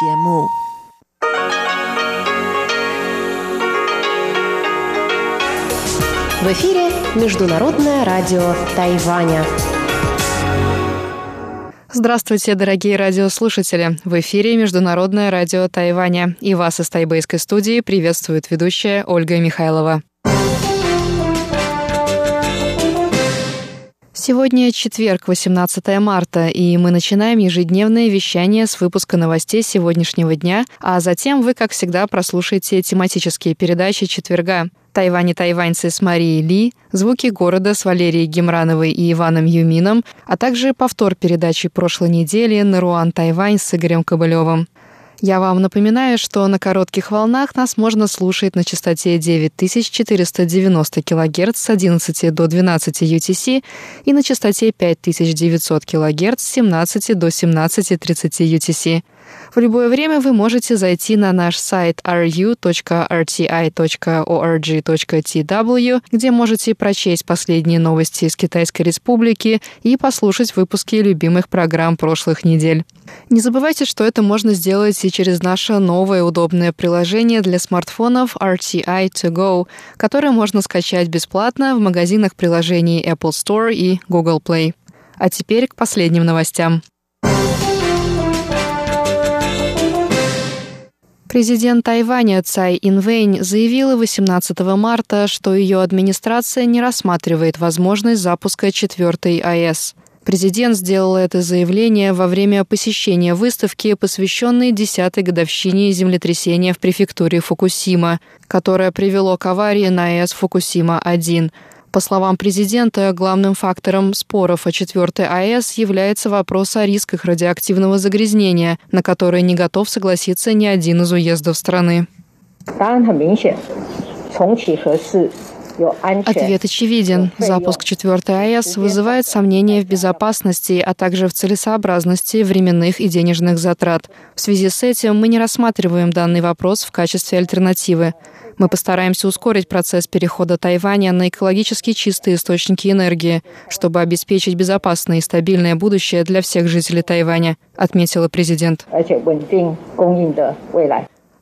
节目。В эфире Международное радио Тайваня. Здравствуйте, дорогие радиослушатели! В эфире Международное радио Тайваня. И вас из тайбэйской студии приветствует ведущая Ольга Михайлова. Сегодня четверг, 18 марта, и мы начинаем ежедневное вещание с выпуска новостей сегодняшнего дня, а затем вы, как всегда, прослушаете тематические передачи четверга. Тайвань и тайваньцы с Марией Ли, звуки города с Валерией Гемрановой и Иваном Юмином, а также повтор передачи прошлой недели «Наруан Тайвань» с Игорем Кобылевым. Я вам напоминаю, что на коротких волнах нас можно слушать на частоте 9490 кГц с 11 до 12 UTC и на частоте 5900 кГц с 17 до 17.30 UTC. В любое время вы можете зайти на наш сайт ru.rti.org.tw, где можете прочесть последние новости из Китайской Республики и послушать выпуски любимых программ прошлых недель. Не забывайте, что это можно сделать и через наше новое удобное приложение для смартфонов RTI To Go, которое можно скачать бесплатно в магазинах приложений Apple Store и Google Play. А теперь к последним новостям. Президент Тайваня Цай Инвэнь заявила 18 марта, что ее администрация не рассматривает возможность запуска четвертой АЭС. Президент сделал это заявление во время посещения выставки, посвященной 10-й годовщине землетрясения в префектуре Фукусима, которое привело к аварии на АЭС Фукусима-1. По словам президента, главным фактором споров о четвертой АЭС является вопрос о рисках радиоактивного загрязнения, на который не готов согласиться ни один из уездов страны. Ответ очевиден. Запуск четвертой АЭС вызывает сомнения в безопасности, а также в целесообразности временных и денежных затрат. В связи с этим мы не рассматриваем данный вопрос в качестве альтернативы. Мы постараемся ускорить процесс перехода Тайваня на экологически чистые источники энергии, чтобы обеспечить безопасное и стабильное будущее для всех жителей Тайваня, отметила президент.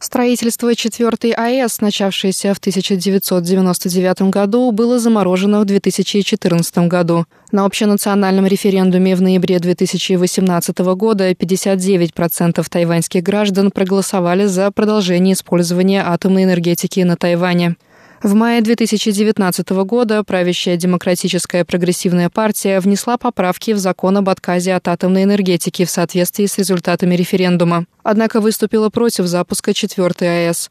Строительство четвертой АЭС, начавшееся в 1999 году, было заморожено в 2014 году. На общенациональном референдуме в ноябре 2018 года 59% тайваньских граждан проголосовали за продолжение использования атомной энергетики на Тайване. В мае 2019 года правящая Демократическая прогрессивная партия внесла поправки в закон об отказе от атомной энергетики в соответствии с результатами референдума. Однако выступила против запуска четвертой АЭС.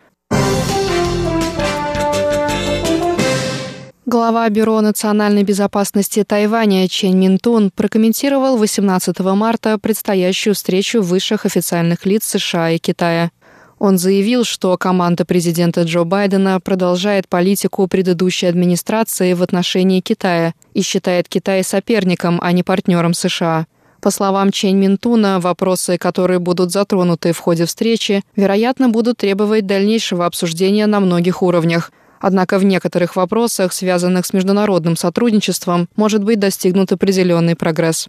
Глава Бюро национальной безопасности Тайваня Чен Минтун прокомментировал 18 марта предстоящую встречу высших официальных лиц США и Китая. Он заявил, что команда президента Джо Байдена продолжает политику предыдущей администрации в отношении Китая и считает Китай соперником, а не партнером США. По словам Чень Минтуна, вопросы, которые будут затронуты в ходе встречи, вероятно, будут требовать дальнейшего обсуждения на многих уровнях. Однако в некоторых вопросах, связанных с международным сотрудничеством, может быть достигнут определенный прогресс.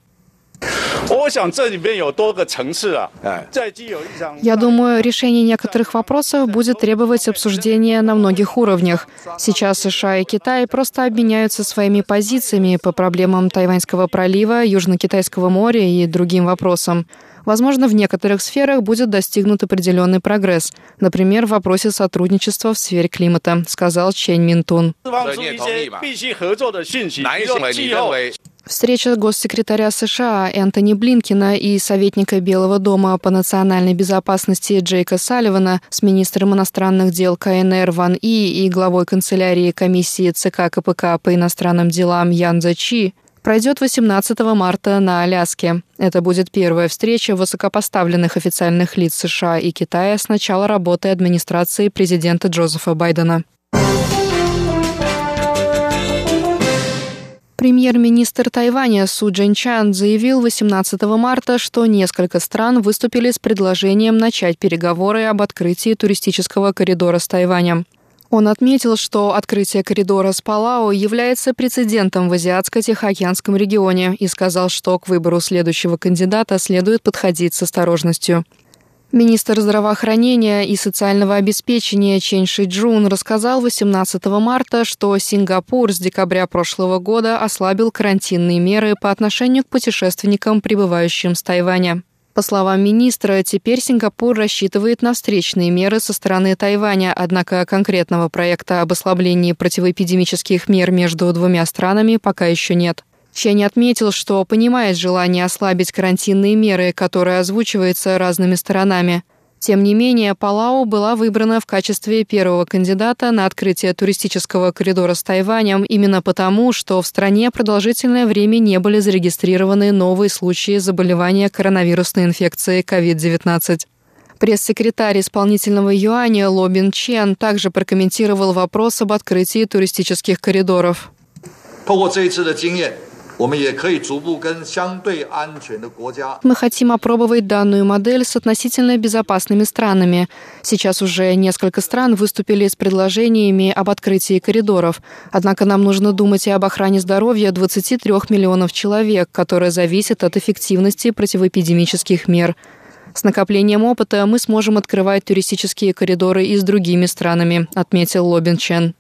Я думаю, решение некоторых вопросов будет требовать обсуждения на многих уровнях. Сейчас США и Китай просто обменяются своими позициями по проблемам Тайваньского пролива, Южно-Китайского моря и другим вопросам. Возможно, в некоторых сферах будет достигнут определенный прогресс, например, в вопросе сотрудничества в сфере климата, сказал Чен Минтун. Встреча госсекретаря США Энтони Блинкина и советника Белого дома по национальной безопасности Джейка Салливана с министром иностранных дел КНР Ван И и главой канцелярии комиссии ЦК КПК по иностранным делам Ян Чи пройдет 18 марта на Аляске. Это будет первая встреча высокопоставленных официальных лиц США и Китая с начала работы администрации президента Джозефа Байдена. Премьер-министр Тайваня Су Джинчан заявил 18 марта, что несколько стран выступили с предложением начать переговоры об открытии туристического коридора с Тайванем. Он отметил, что открытие коридора с Палау является прецедентом в Азиатско-Тихоокеанском регионе и сказал, что к выбору следующего кандидата следует подходить с осторожностью. Министр здравоохранения и социального обеспечения Чен Ши Джун рассказал 18 марта, что Сингапур с декабря прошлого года ослабил карантинные меры по отношению к путешественникам, прибывающим с Тайваня. По словам министра, теперь Сингапур рассчитывает на встречные меры со стороны Тайваня, однако конкретного проекта об ослаблении противоэпидемических мер между двумя странами пока еще нет. Чень отметил, что понимает желание ослабить карантинные меры, которые озвучиваются разными сторонами. Тем не менее, Палау была выбрана в качестве первого кандидата на открытие туристического коридора с Тайванем именно потому, что в стране продолжительное время не были зарегистрированы новые случаи заболевания коронавирусной инфекцией COVID-19. Пресс-секретарь исполнительного юаня Лобин Чен также прокомментировал вопрос об открытии туристических коридоров. 通过这一次的经验 ，мы хотим опробовать данную модель с относительно безопасными странами. Сейчас уже несколько стран выступили с предложениями об открытии коридоров. Однако нам нужно думать и об охране здоровья 23 миллионов человек, которая зависит от эффективности противоэпидемических мер. С накоплением опыта мы сможем открывать туристические коридоры и с другими странами, отметил Лобин Чен.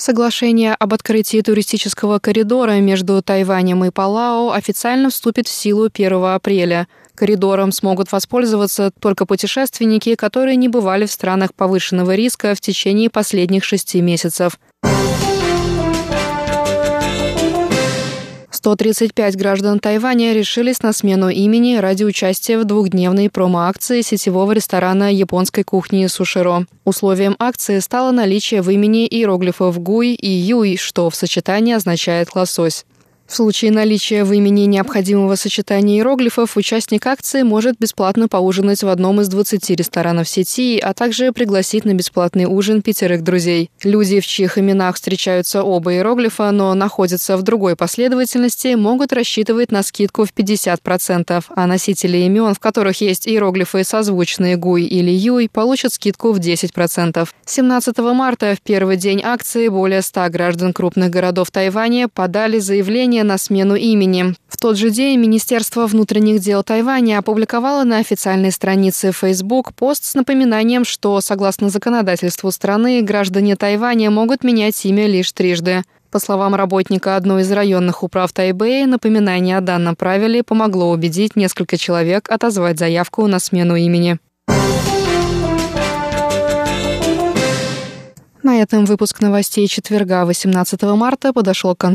Соглашение об открытии туристического коридора между Тайванем и Палао официально вступит в силу 1 апреля. Коридором смогут воспользоваться только путешественники, которые не бывали в странах повышенного риска в течение последних шести месяцев. 135 граждан Тайваня решились на смену имени ради участия в двухдневной промо-акции сетевого ресторана японской кухни Суширо. Условием акции стало наличие в имени иероглифов «гуй» и «юй», что в сочетании означает «лосось». В случае наличия в имени необходимого сочетания иероглифов участник акции может бесплатно поужинать в одном из 20 ресторанов сети, а также пригласить на бесплатный ужин пятерых друзей. Люди, в чьих именах встречаются оба иероглифа, но находятся в другой последовательности, могут рассчитывать на скидку в 50%, а носители имен, в которых есть иероглифы созвучные Гуй или Юй, получат скидку в 10%. 17 марта, в первый день акции, более 100 граждан крупных городов Тайваня подали заявление предложение на смену имени. В тот же день Министерство внутренних дел Тайваня опубликовало на официальной странице Facebook пост с напоминанием, что, согласно законодательству страны, граждане Тайваня могут менять имя лишь трижды. По словам работника одной из районных управ Тайбэя, напоминание о данном правиле помогло убедить несколько человек отозвать заявку на смену имени. На этом выпуск новостей четверга 18 марта подошел к концу.